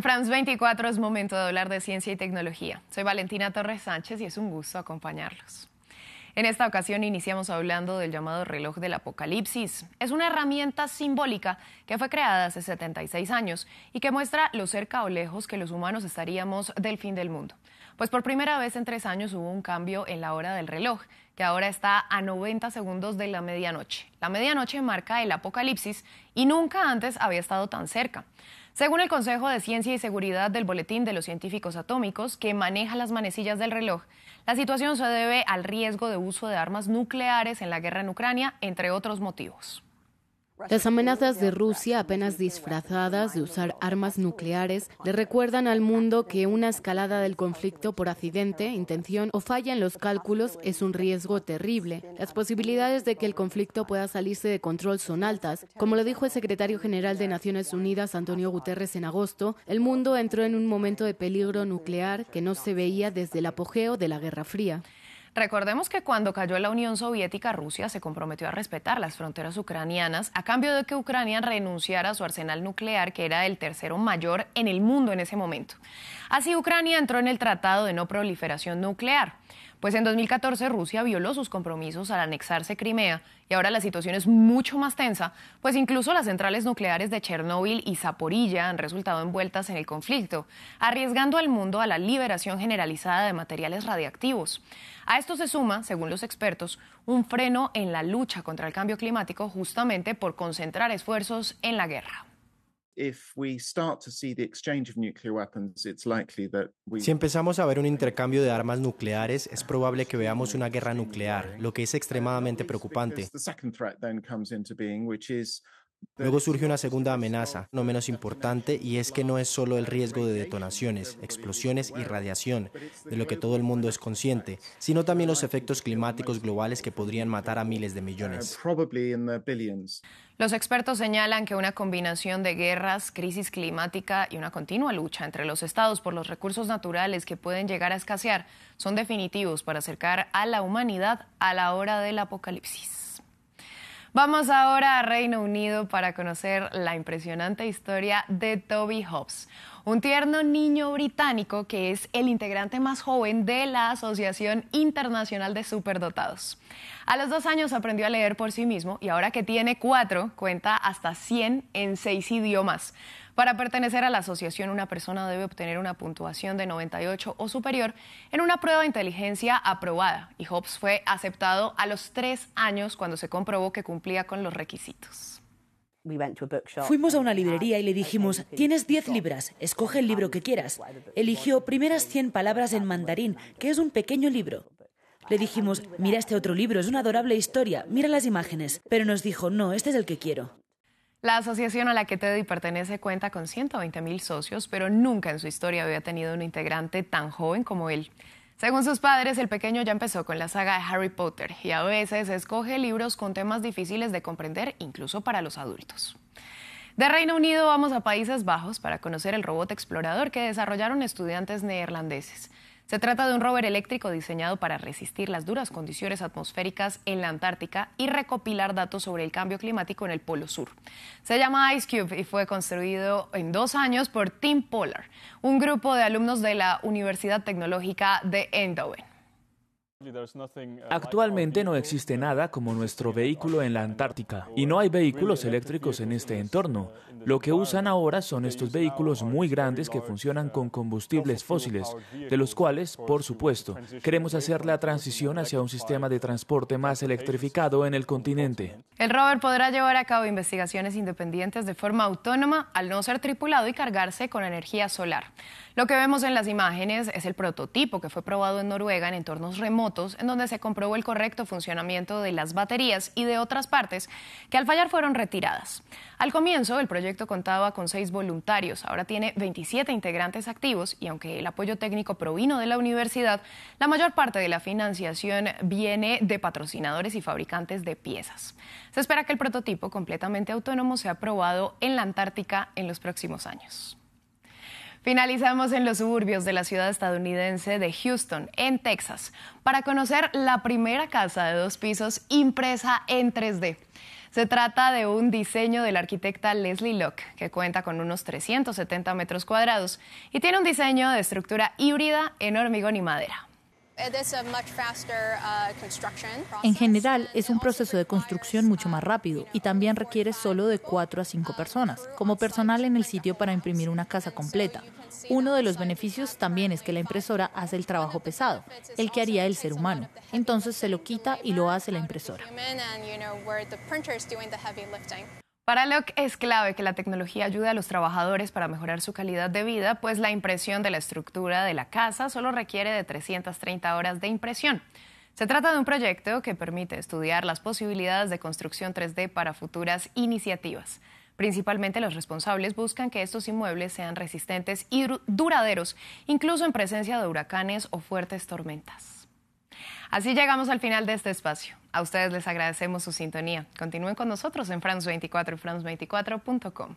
En France 24 es momento de hablar de ciencia y tecnología. Soy Valentina Torres Sánchez y es un gusto acompañarlos. En esta ocasión iniciamos hablando del llamado reloj del apocalipsis. Es una herramienta simbólica que fue creada hace 76 años y que muestra lo cerca o lejos que los humanos estaríamos del fin del mundo. Pues por primera vez en tres años hubo un cambio en la hora del reloj, que ahora está a 90 segundos de la medianoche. La medianoche marca el apocalipsis y nunca antes había estado tan cerca. Según el Consejo de Ciencia y Seguridad del Boletín de los Científicos Atómicos, que maneja las manecillas del reloj, la situación se debe al riesgo de uso de armas nucleares en la guerra en Ucrania, entre otros motivos. Las amenazas de Rusia, apenas disfrazadas de usar armas nucleares, le recuerdan al mundo que una escalada del conflicto por accidente, intención o falla en los cálculos es un riesgo terrible. Las posibilidades de que el conflicto pueda salirse de control son altas. Como lo dijo el secretario general de Naciones Unidas, Antonio Guterres, en agosto, el mundo entró en un momento de peligro nuclear que no se veía desde el apogeo de la Guerra Fría. Recordemos que cuando cayó la Unión Soviética, Rusia se comprometió a respetar las fronteras ucranianas a cambio de que Ucrania renunciara a su arsenal nuclear, que era el tercero mayor en el mundo en ese momento. Así, Ucrania entró en el Tratado de No Proliferación Nuclear. Pues en 2014 Rusia violó sus compromisos al anexarse Crimea y ahora la situación es mucho más tensa, pues incluso las centrales nucleares de Chernóbil y Zaporilla han resultado envueltas en el conflicto, arriesgando al mundo a la liberación generalizada de materiales radiactivos. A esto se suma, según los expertos, un freno en la lucha contra el cambio climático justamente por concentrar esfuerzos en la guerra. Si empezamos a ver un intercambio de armas nucleares, es probable que veamos una guerra nuclear, lo que es extremadamente preocupante. Luego surge una segunda amenaza, no menos importante, y es que no es solo el riesgo de detonaciones, explosiones y radiación, de lo que todo el mundo es consciente, sino también los efectos climáticos globales que podrían matar a miles de millones. Los expertos señalan que una combinación de guerras, crisis climática y una continua lucha entre los estados por los recursos naturales que pueden llegar a escasear son definitivos para acercar a la humanidad a la hora del apocalipsis. Vamos ahora a Reino Unido para conocer la impresionante historia de Toby Hobbs, un tierno niño británico que es el integrante más joven de la Asociación Internacional de Superdotados. A los dos años aprendió a leer por sí mismo y ahora que tiene cuatro, cuenta hasta 100 en seis idiomas. Para pertenecer a la asociación, una persona debe obtener una puntuación de 98 o superior en una prueba de inteligencia aprobada y Hobbes fue aceptado a los tres años cuando se comprobó que cumplía con los requisitos. Fuimos a una librería y le dijimos, tienes 10 libras, escoge el libro que quieras. Eligió primeras 100 palabras en mandarín, que es un pequeño libro. Le dijimos, mira este otro libro, es una adorable historia, mira las imágenes. Pero nos dijo, no, este es el que quiero. La asociación a la que Teddy pertenece cuenta con 120 mil socios, pero nunca en su historia había tenido un integrante tan joven como él. Según sus padres, el pequeño ya empezó con la saga de Harry Potter y a veces escoge libros con temas difíciles de comprender incluso para los adultos. De Reino Unido vamos a Países Bajos para conocer el robot explorador que desarrollaron estudiantes neerlandeses. Se trata de un rover eléctrico diseñado para resistir las duras condiciones atmosféricas en la Antártica y recopilar datos sobre el cambio climático en el Polo Sur. Se llama Ice Cube y fue construido en dos años por Team Polar, un grupo de alumnos de la Universidad Tecnológica de Eindhoven. Actualmente no existe nada como nuestro vehículo en la Antártica y no hay vehículos eléctricos en este entorno. Lo que usan ahora son estos vehículos muy grandes que funcionan con combustibles fósiles, de los cuales, por supuesto, queremos hacer la transición hacia un sistema de transporte más electrificado en el continente. El rover podrá llevar a cabo investigaciones independientes de forma autónoma al no ser tripulado y cargarse con energía solar. Lo que vemos en las imágenes es el prototipo que fue probado en Noruega en entornos remotos, en donde se comprobó el correcto funcionamiento de las baterías y de otras partes que al fallar fueron retiradas. Al comienzo, el proyecto contaba con seis voluntarios, ahora tiene 27 integrantes activos y aunque el apoyo técnico provino de la universidad, la mayor parte de la financiación viene de patrocinadores y fabricantes de piezas. Se espera que el prototipo completamente autónomo sea aprobado en la Antártica en los próximos años. Finalizamos en los suburbios de la ciudad estadounidense de Houston, en Texas, para conocer la primera casa de dos pisos impresa en 3D. Se trata de un diseño de la arquitecta Leslie Locke, que cuenta con unos 370 metros cuadrados y tiene un diseño de estructura híbrida en hormigón y madera. Uh, en general, es un proceso de construcción mucho más rápido y también requiere solo de 4 a 5 personas, como personal en el sitio para imprimir una casa completa. Uno de los beneficios también es que la impresora hace el trabajo pesado, el que haría el ser humano. Entonces se lo quita y lo hace la impresora. Para Locke es clave que la tecnología ayude a los trabajadores para mejorar su calidad de vida, pues la impresión de la estructura de la casa solo requiere de 330 horas de impresión. Se trata de un proyecto que permite estudiar las posibilidades de construcción 3D para futuras iniciativas. Principalmente los responsables buscan que estos inmuebles sean resistentes y duraderos, incluso en presencia de huracanes o fuertes tormentas. Así llegamos al final de este espacio. A ustedes les agradecemos su sintonía. Continúen con nosotros en France 24 y France24.com.